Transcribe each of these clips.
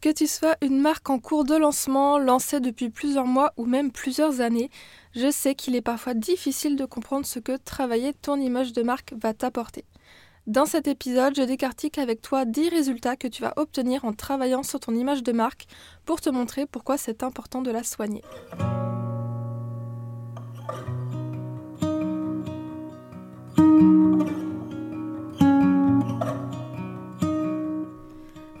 Que tu sois une marque en cours de lancement, lancée depuis plusieurs mois ou même plusieurs années, je sais qu'il est parfois difficile de comprendre ce que travailler ton image de marque va t'apporter. Dans cet épisode, je décartique avec toi 10 résultats que tu vas obtenir en travaillant sur ton image de marque pour te montrer pourquoi c'est important de la soigner.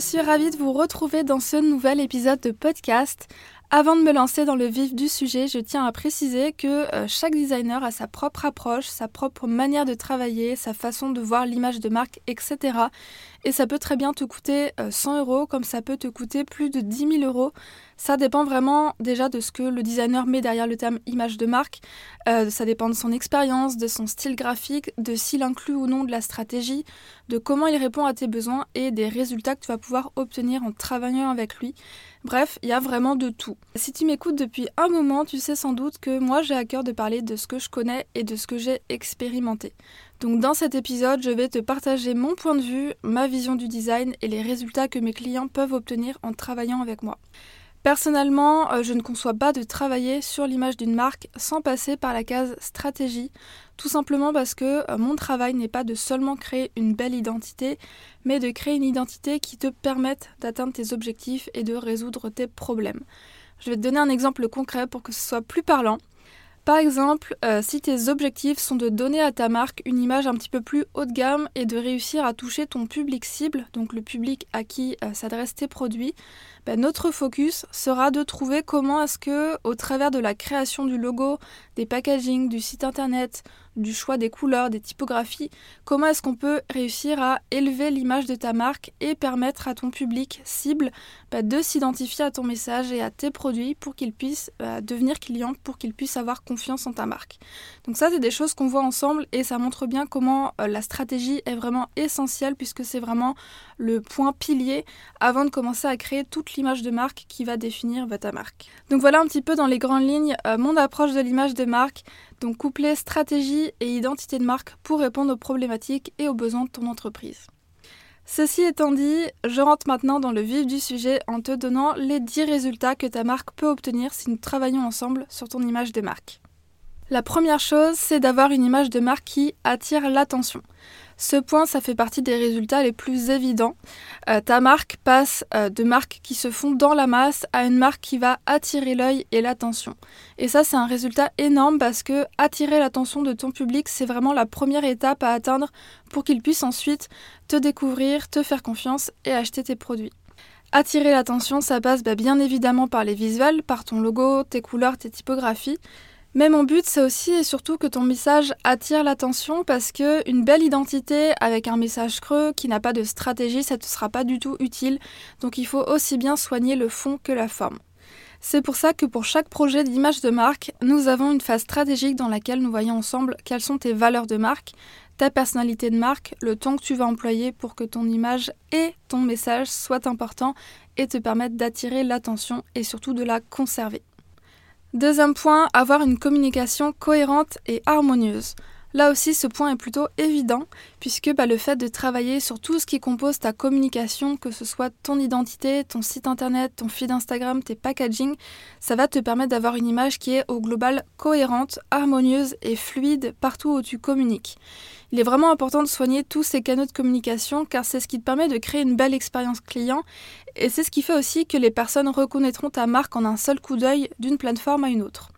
Suis ravie de vous retrouver dans ce nouvel épisode de podcast. Avant de me lancer dans le vif du sujet, je tiens à préciser que euh, chaque designer a sa propre approche, sa propre manière de travailler, sa façon de voir l'image de marque, etc. Et ça peut très bien te coûter 100 euh, euros comme ça peut te coûter plus de 10 000 euros. Ça dépend vraiment déjà de ce que le designer met derrière le terme image de marque. Euh, ça dépend de son expérience, de son style graphique, de s'il inclut ou non de la stratégie, de comment il répond à tes besoins et des résultats que tu vas pouvoir obtenir en travaillant avec lui. Bref, il y a vraiment de tout. Si tu m'écoutes depuis un moment, tu sais sans doute que moi j'ai à cœur de parler de ce que je connais et de ce que j'ai expérimenté. Donc dans cet épisode, je vais te partager mon point de vue, ma vision du design et les résultats que mes clients peuvent obtenir en travaillant avec moi. Personnellement, euh, je ne conçois pas de travailler sur l'image d'une marque sans passer par la case stratégie, tout simplement parce que euh, mon travail n'est pas de seulement créer une belle identité, mais de créer une identité qui te permette d'atteindre tes objectifs et de résoudre tes problèmes. Je vais te donner un exemple concret pour que ce soit plus parlant. Par exemple, euh, si tes objectifs sont de donner à ta marque une image un petit peu plus haut de gamme et de réussir à toucher ton public cible, donc le public à qui s'adressent tes produits, ben, notre focus sera de trouver comment est-ce que, au travers de la création du logo, des packaging, du site internet, du choix des couleurs, des typographies, comment est-ce qu'on peut réussir à élever l'image de ta marque et permettre à ton public cible ben, de s'identifier à ton message et à tes produits pour qu'ils puissent ben, devenir clients, pour qu'ils puissent avoir confiance en ta marque? Donc ça, c'est des choses qu'on voit ensemble et ça montre bien comment euh, la stratégie est vraiment essentielle puisque c'est vraiment le point pilier avant de commencer à créer toute l'image de marque qui va définir ta marque. Donc voilà un petit peu dans les grandes lignes euh, mon approche de l'image de marque, donc coupler stratégie et identité de marque pour répondre aux problématiques et aux besoins de ton entreprise. Ceci étant dit, je rentre maintenant dans le vif du sujet en te donnant les 10 résultats que ta marque peut obtenir si nous travaillons ensemble sur ton image de marque. La première chose, c'est d'avoir une image de marque qui attire l'attention. Ce point, ça fait partie des résultats les plus évidents. Euh, ta marque passe euh, de marques qui se font dans la masse à une marque qui va attirer l'œil et l'attention. Et ça, c'est un résultat énorme parce que attirer l'attention de ton public, c'est vraiment la première étape à atteindre pour qu'il puisse ensuite te découvrir, te faire confiance et acheter tes produits. Attirer l'attention, ça passe bah, bien évidemment par les visuels, par ton logo, tes couleurs, tes typographies, mais mon but, c'est aussi et surtout que ton message attire l'attention parce que une belle identité avec un message creux qui n'a pas de stratégie, ça ne te sera pas du tout utile. Donc il faut aussi bien soigner le fond que la forme. C'est pour ça que pour chaque projet d'image de marque, nous avons une phase stratégique dans laquelle nous voyons ensemble quelles sont tes valeurs de marque, ta personnalité de marque, le ton que tu vas employer pour que ton image et ton message soient importants et te permettent d'attirer l'attention et surtout de la conserver. Deuxième point, avoir une communication cohérente et harmonieuse. Là aussi, ce point est plutôt évident, puisque bah, le fait de travailler sur tout ce qui compose ta communication, que ce soit ton identité, ton site internet, ton feed Instagram, tes packaging, ça va te permettre d'avoir une image qui est au global cohérente, harmonieuse et fluide partout où tu communiques. Il est vraiment important de soigner tous ces canaux de communication car c'est ce qui te permet de créer une belle expérience client et c'est ce qui fait aussi que les personnes reconnaîtront ta marque en un seul coup d'œil d'une plateforme à une autre.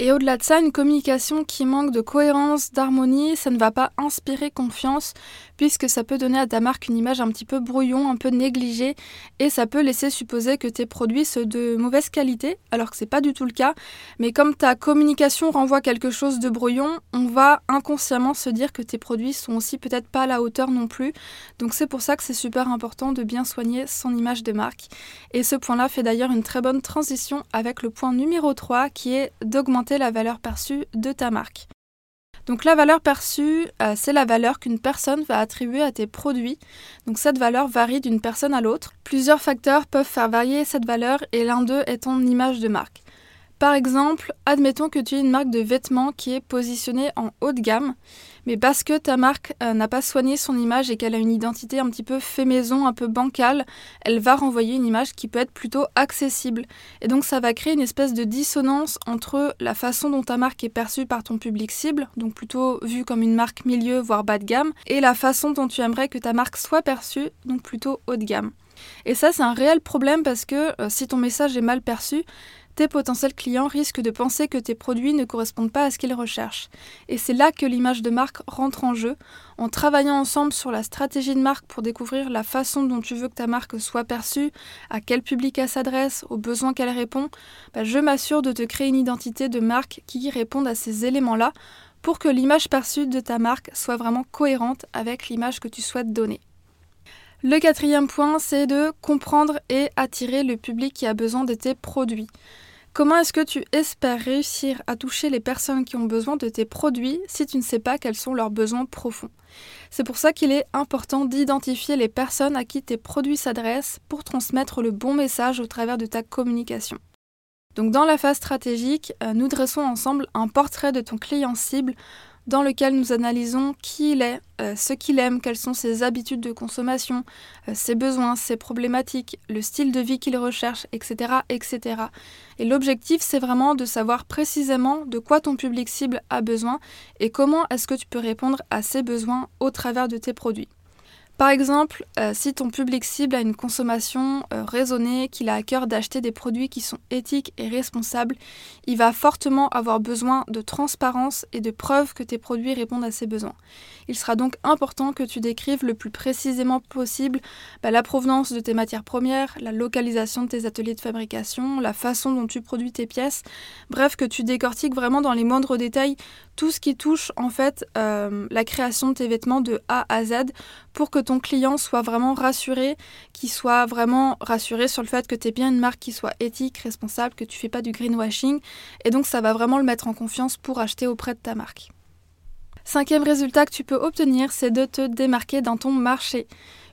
Et au-delà de ça, une communication qui manque de cohérence, d'harmonie, ça ne va pas inspirer confiance, puisque ça peut donner à ta marque une image un petit peu brouillon, un peu négligée, et ça peut laisser supposer que tes produits sont de mauvaise qualité, alors que c'est pas du tout le cas. Mais comme ta communication renvoie quelque chose de brouillon, on va inconsciemment se dire que tes produits sont aussi peut-être pas à la hauteur non plus. Donc c'est pour ça que c'est super important de bien soigner son image de marque. Et ce point-là fait d'ailleurs une très bonne transition avec le point numéro 3 qui est d'augmenter la valeur perçue de ta marque. Donc la valeur perçue, euh, c'est la valeur qu'une personne va attribuer à tes produits. Donc cette valeur varie d'une personne à l'autre. Plusieurs facteurs peuvent faire varier cette valeur et l'un d'eux est ton image de marque. Par exemple, admettons que tu es une marque de vêtements qui est positionnée en haut de gamme, mais parce que ta marque euh, n'a pas soigné son image et qu'elle a une identité un petit peu fait maison, un peu bancale, elle va renvoyer une image qui peut être plutôt accessible. Et donc ça va créer une espèce de dissonance entre la façon dont ta marque est perçue par ton public cible, donc plutôt vue comme une marque milieu, voire bas de gamme, et la façon dont tu aimerais que ta marque soit perçue, donc plutôt haut de gamme. Et ça, c'est un réel problème parce que euh, si ton message est mal perçu, tes potentiels clients risquent de penser que tes produits ne correspondent pas à ce qu'ils recherchent. Et c'est là que l'image de marque rentre en jeu. En travaillant ensemble sur la stratégie de marque pour découvrir la façon dont tu veux que ta marque soit perçue, à quel public elle s'adresse, aux besoins qu'elle répond, bah, je m'assure de te créer une identité de marque qui réponde à ces éléments-là pour que l'image perçue de ta marque soit vraiment cohérente avec l'image que tu souhaites donner. Le quatrième point, c'est de comprendre et attirer le public qui a besoin de tes produits. Comment est-ce que tu espères réussir à toucher les personnes qui ont besoin de tes produits si tu ne sais pas quels sont leurs besoins profonds? C'est pour ça qu'il est important d'identifier les personnes à qui tes produits s'adressent pour transmettre le bon message au travers de ta communication. Donc dans la phase stratégique, euh, nous dressons ensemble un portrait de ton client cible dans lequel nous analysons qui il est, euh, ce qu'il aime, quelles sont ses habitudes de consommation, euh, ses besoins, ses problématiques, le style de vie qu'il recherche, etc. etc. Et l'objectif, c'est vraiment de savoir précisément de quoi ton public cible a besoin et comment est-ce que tu peux répondre à ses besoins au travers de tes produits. Par exemple, euh, si ton public cible a une consommation euh, raisonnée, qu'il a à cœur d'acheter des produits qui sont éthiques et responsables, il va fortement avoir besoin de transparence et de preuves que tes produits répondent à ses besoins. Il sera donc important que tu décrives le plus précisément possible bah, la provenance de tes matières premières, la localisation de tes ateliers de fabrication, la façon dont tu produis tes pièces, bref, que tu décortiques vraiment dans les moindres détails tout ce qui touche en fait euh, la création de tes vêtements de A à Z pour que ton client soit vraiment rassuré, qu'il soit vraiment rassuré sur le fait que tu es bien une marque qui soit éthique, responsable, que tu fais pas du greenwashing et donc ça va vraiment le mettre en confiance pour acheter auprès de ta marque. Cinquième résultat que tu peux obtenir, c'est de te démarquer dans ton marché.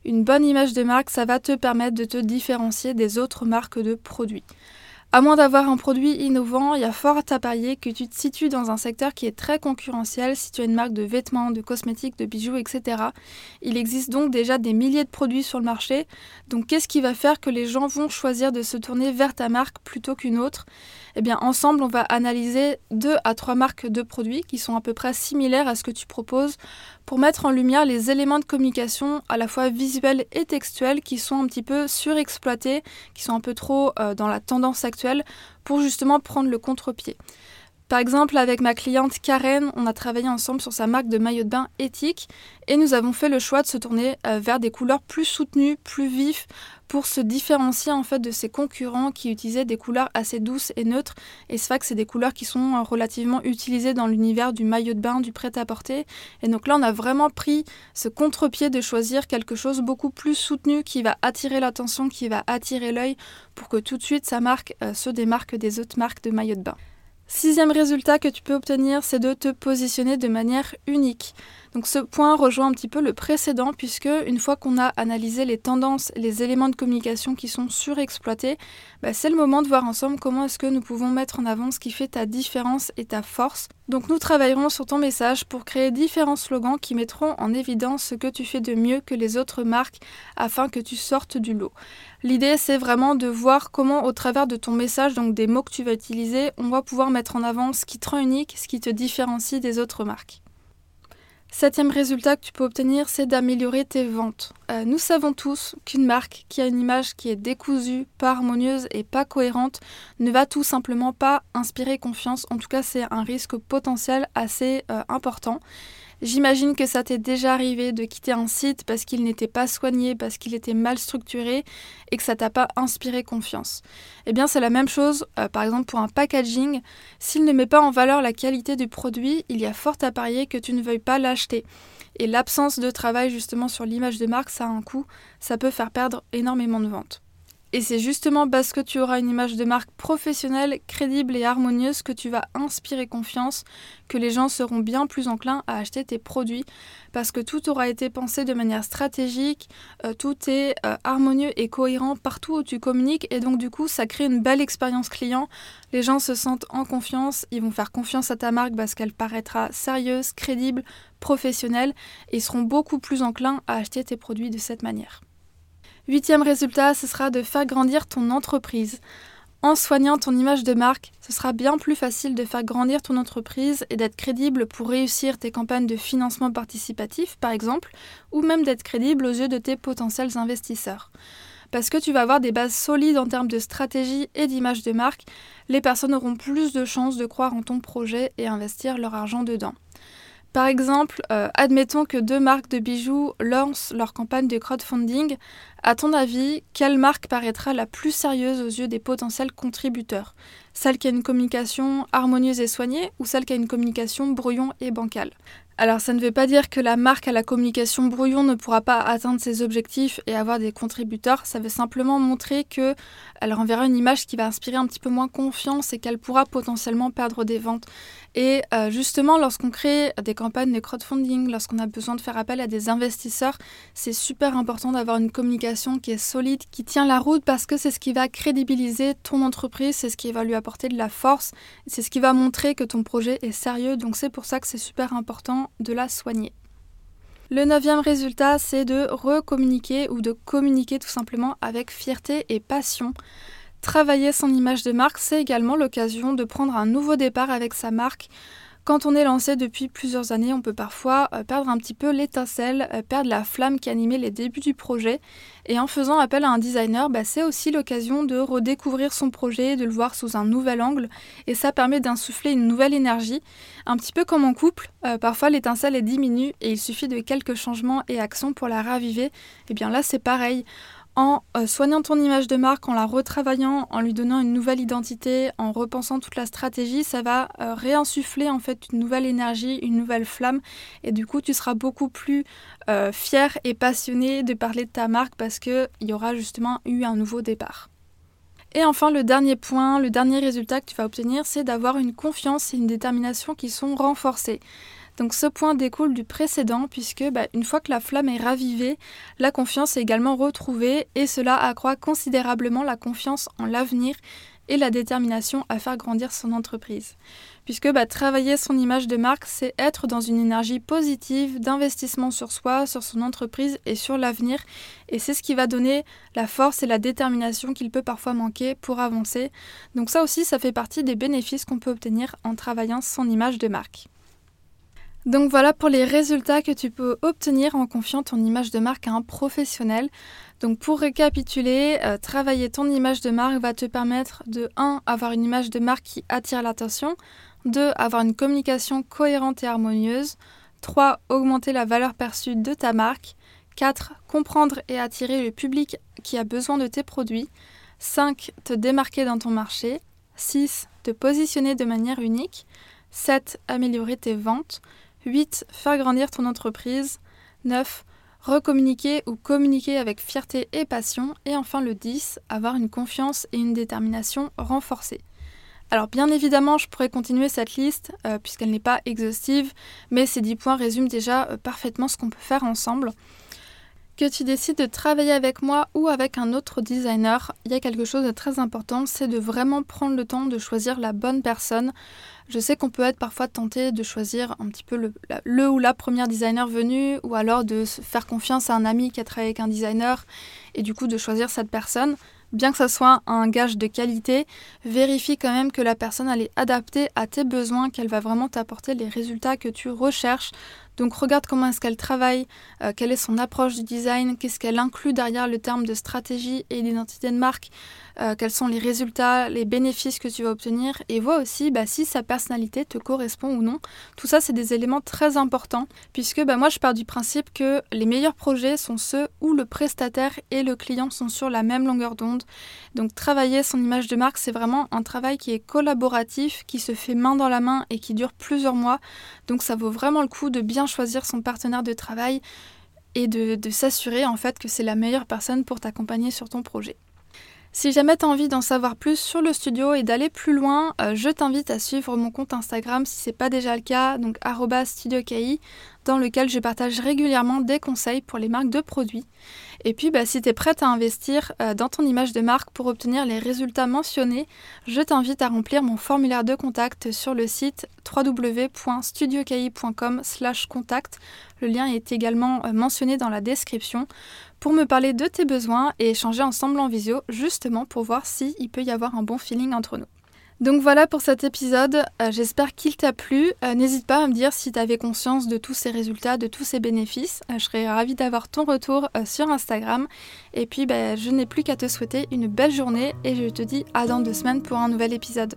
Une bonne image de marque, ça va te permettre de te différencier des autres marques de produits. À moins d'avoir un produit innovant, il y a fort à parier que tu te situes dans un secteur qui est très concurrentiel si tu as une marque de vêtements, de cosmétiques, de bijoux, etc. Il existe donc déjà des milliers de produits sur le marché. Donc qu'est-ce qui va faire que les gens vont choisir de se tourner vers ta marque plutôt qu'une autre? Eh bien ensemble, on va analyser deux à trois marques de produits qui sont à peu près similaires à ce que tu proposes pour mettre en lumière les éléments de communication à la fois visuels et textuels qui sont un petit peu surexploités, qui sont un peu trop euh, dans la tendance actuelle pour justement prendre le contre-pied. Par exemple, avec ma cliente Karen, on a travaillé ensemble sur sa marque de maillot de bain éthique et nous avons fait le choix de se tourner euh, vers des couleurs plus soutenues, plus vives pour se différencier en fait de ses concurrents qui utilisaient des couleurs assez douces et neutres et c'est vrai que c'est des couleurs qui sont euh, relativement utilisées dans l'univers du maillot de bain, du prêt-à-porter et donc là on a vraiment pris ce contre-pied de choisir quelque chose beaucoup plus soutenu qui va attirer l'attention, qui va attirer l'œil pour que tout de suite sa marque euh, se démarque des autres marques de maillot de bain. Sixième résultat que tu peux obtenir, c'est de te positionner de manière unique. Donc ce point rejoint un petit peu le précédent puisque une fois qu'on a analysé les tendances, les éléments de communication qui sont surexploités, bah, c'est le moment de voir ensemble comment est-ce que nous pouvons mettre en avant ce qui fait ta différence et ta force. Donc nous travaillerons sur ton message pour créer différents slogans qui mettront en évidence ce que tu fais de mieux que les autres marques afin que tu sortes du lot. L'idée c'est vraiment de voir comment au travers de ton message, donc des mots que tu vas utiliser, on va pouvoir mettre en avant ce qui te rend unique, ce qui te différencie des autres marques. Septième résultat que tu peux obtenir, c'est d'améliorer tes ventes. Euh, nous savons tous qu'une marque qui a une image qui est décousue, pas harmonieuse et pas cohérente ne va tout simplement pas inspirer confiance. En tout cas, c'est un risque potentiel assez euh, important. J'imagine que ça t'est déjà arrivé de quitter un site parce qu'il n'était pas soigné, parce qu'il était mal structuré et que ça t'a pas inspiré confiance. Eh bien, c'est la même chose, euh, par exemple, pour un packaging. S'il ne met pas en valeur la qualité du produit, il y a fort à parier que tu ne veuilles pas l'acheter. Et l'absence de travail justement sur l'image de marque, ça a un coût, ça peut faire perdre énormément de ventes. Et c'est justement parce que tu auras une image de marque professionnelle, crédible et harmonieuse que tu vas inspirer confiance, que les gens seront bien plus enclins à acheter tes produits, parce que tout aura été pensé de manière stratégique, euh, tout est euh, harmonieux et cohérent partout où tu communiques, et donc du coup ça crée une belle expérience client, les gens se sentent en confiance, ils vont faire confiance à ta marque parce qu'elle paraîtra sérieuse, crédible, professionnelle, et seront beaucoup plus enclins à acheter tes produits de cette manière. Huitième résultat, ce sera de faire grandir ton entreprise. En soignant ton image de marque, ce sera bien plus facile de faire grandir ton entreprise et d'être crédible pour réussir tes campagnes de financement participatif, par exemple, ou même d'être crédible aux yeux de tes potentiels investisseurs. Parce que tu vas avoir des bases solides en termes de stratégie et d'image de marque, les personnes auront plus de chances de croire en ton projet et investir leur argent dedans. Par exemple, euh, admettons que deux marques de bijoux lancent leur campagne de crowdfunding. À ton avis, quelle marque paraîtra la plus sérieuse aux yeux des potentiels contributeurs? Celle qui a une communication harmonieuse et soignée ou celle qui a une communication brouillon et bancale? Alors ça ne veut pas dire que la marque à la communication brouillon ne pourra pas atteindre ses objectifs et avoir des contributeurs, ça veut simplement montrer que elle renverra une image qui va inspirer un petit peu moins confiance et qu'elle pourra potentiellement perdre des ventes. Et euh, justement, lorsqu'on crée des campagnes de crowdfunding, lorsqu'on a besoin de faire appel à des investisseurs, c'est super important d'avoir une communication qui est solide, qui tient la route parce que c'est ce qui va crédibiliser ton entreprise, c'est ce qui va lui apporter de la force, c'est ce qui va montrer que ton projet est sérieux. Donc c'est pour ça que c'est super important de la soigner. Le neuvième résultat, c'est de recommuniquer ou de communiquer tout simplement avec fierté et passion. Travailler son image de marque, c'est également l'occasion de prendre un nouveau départ avec sa marque. Quand on est lancé depuis plusieurs années, on peut parfois euh, perdre un petit peu l'étincelle, euh, perdre la flamme qui animait les débuts du projet. Et en faisant appel à un designer, bah, c'est aussi l'occasion de redécouvrir son projet, de le voir sous un nouvel angle. Et ça permet d'insuffler une nouvelle énergie. Un petit peu comme en couple, euh, parfois l'étincelle est diminue et il suffit de quelques changements et actions pour la raviver. Et eh bien là, c'est pareil en euh, soignant ton image de marque, en la retravaillant, en lui donnant une nouvelle identité, en repensant toute la stratégie, ça va euh, réinsuffler en fait une nouvelle énergie, une nouvelle flamme et du coup tu seras beaucoup plus euh, fier et passionné de parler de ta marque parce qu'il y aura justement eu un nouveau départ. Et enfin, le dernier point, le dernier résultat que tu vas obtenir, c'est d'avoir une confiance et une détermination qui sont renforcées. Donc ce point découle du précédent puisque bah, une fois que la flamme est ravivée, la confiance est également retrouvée et cela accroît considérablement la confiance en l'avenir et la détermination à faire grandir son entreprise. Puisque bah, travailler son image de marque, c'est être dans une énergie positive d'investissement sur soi, sur son entreprise et sur l'avenir. Et c'est ce qui va donner la force et la détermination qu'il peut parfois manquer pour avancer. Donc ça aussi, ça fait partie des bénéfices qu'on peut obtenir en travaillant son image de marque. Donc voilà pour les résultats que tu peux obtenir en confiant ton image de marque à un professionnel. Donc pour récapituler, euh, travailler ton image de marque va te permettre de 1. avoir une image de marque qui attire l'attention, 2. avoir une communication cohérente et harmonieuse, 3. augmenter la valeur perçue de ta marque, 4. comprendre et attirer le public qui a besoin de tes produits, 5. te démarquer dans ton marché, 6. te positionner de manière unique, 7. améliorer tes ventes, 8. Faire grandir ton entreprise. 9. Recommuniquer ou communiquer avec fierté et passion. Et enfin le 10. Avoir une confiance et une détermination renforcées. Alors bien évidemment, je pourrais continuer cette liste euh, puisqu'elle n'est pas exhaustive, mais ces 10 points résument déjà euh, parfaitement ce qu'on peut faire ensemble. Que tu décides de travailler avec moi ou avec un autre designer, il y a quelque chose de très important, c'est de vraiment prendre le temps de choisir la bonne personne. Je sais qu'on peut être parfois tenté de choisir un petit peu le, ou la première designer venue, ou alors de faire confiance à un ami qui a travaillé avec un designer, et du coup de choisir cette personne bien que ce soit un gage de qualité, vérifie quand même que la personne elle est adaptée à tes besoins, qu'elle va vraiment t'apporter les résultats que tu recherches. Donc regarde comment est-ce qu'elle travaille, euh, quelle est son approche du design, qu'est-ce qu'elle inclut derrière le terme de stratégie et d'identité de marque. Euh, quels sont les résultats, les bénéfices que tu vas obtenir et vois aussi bah, si sa personnalité te correspond ou non. Tout ça, c'est des éléments très importants puisque bah, moi, je pars du principe que les meilleurs projets sont ceux où le prestataire et le client sont sur la même longueur d'onde. Donc travailler son image de marque, c'est vraiment un travail qui est collaboratif, qui se fait main dans la main et qui dure plusieurs mois. Donc ça vaut vraiment le coup de bien choisir son partenaire de travail et de, s'assurer en fait que c'est la meilleure personne pour t'accompagner sur ton projet. Si jamais tu as envie d'en savoir plus sur le studio et d'aller plus loin, euh, je t'invite à suivre mon compte Instagram si ce n'est pas déjà le cas, donc @studioki dans lequel je partage régulièrement des conseils pour les marques de produits. Et puis, bah, si tu es prête à investir euh, dans ton image de marque pour obtenir les résultats mentionnés, je t'invite à remplir mon formulaire de contact sur le site www.studioki.com/contact. Le lien est également euh, mentionné dans la description pour me parler de tes besoins et échanger ensemble en visio, justement pour voir s'il peut y avoir un bon feeling entre nous. Donc voilà pour cet épisode, euh, j'espère qu'il t'a plu. Euh, n'hésite pas à me dire si tu avais conscience de tous ces résultats, de tous ces bénéfices. Euh, je serais ravie d'avoir ton retour sur Instagram. Et puis bah, je n'ai plus qu'à te souhaiter une belle journée et je te dis à dans deux semaines pour un nouvel épisode.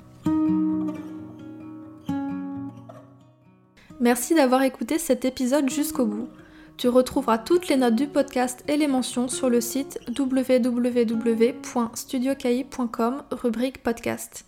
Merci d'avoir écouté cet épisode jusqu'au bout. Tu retrouveras toutes les notes du podcast et les mentions sur le site www.studiocahi.com rubrique podcast.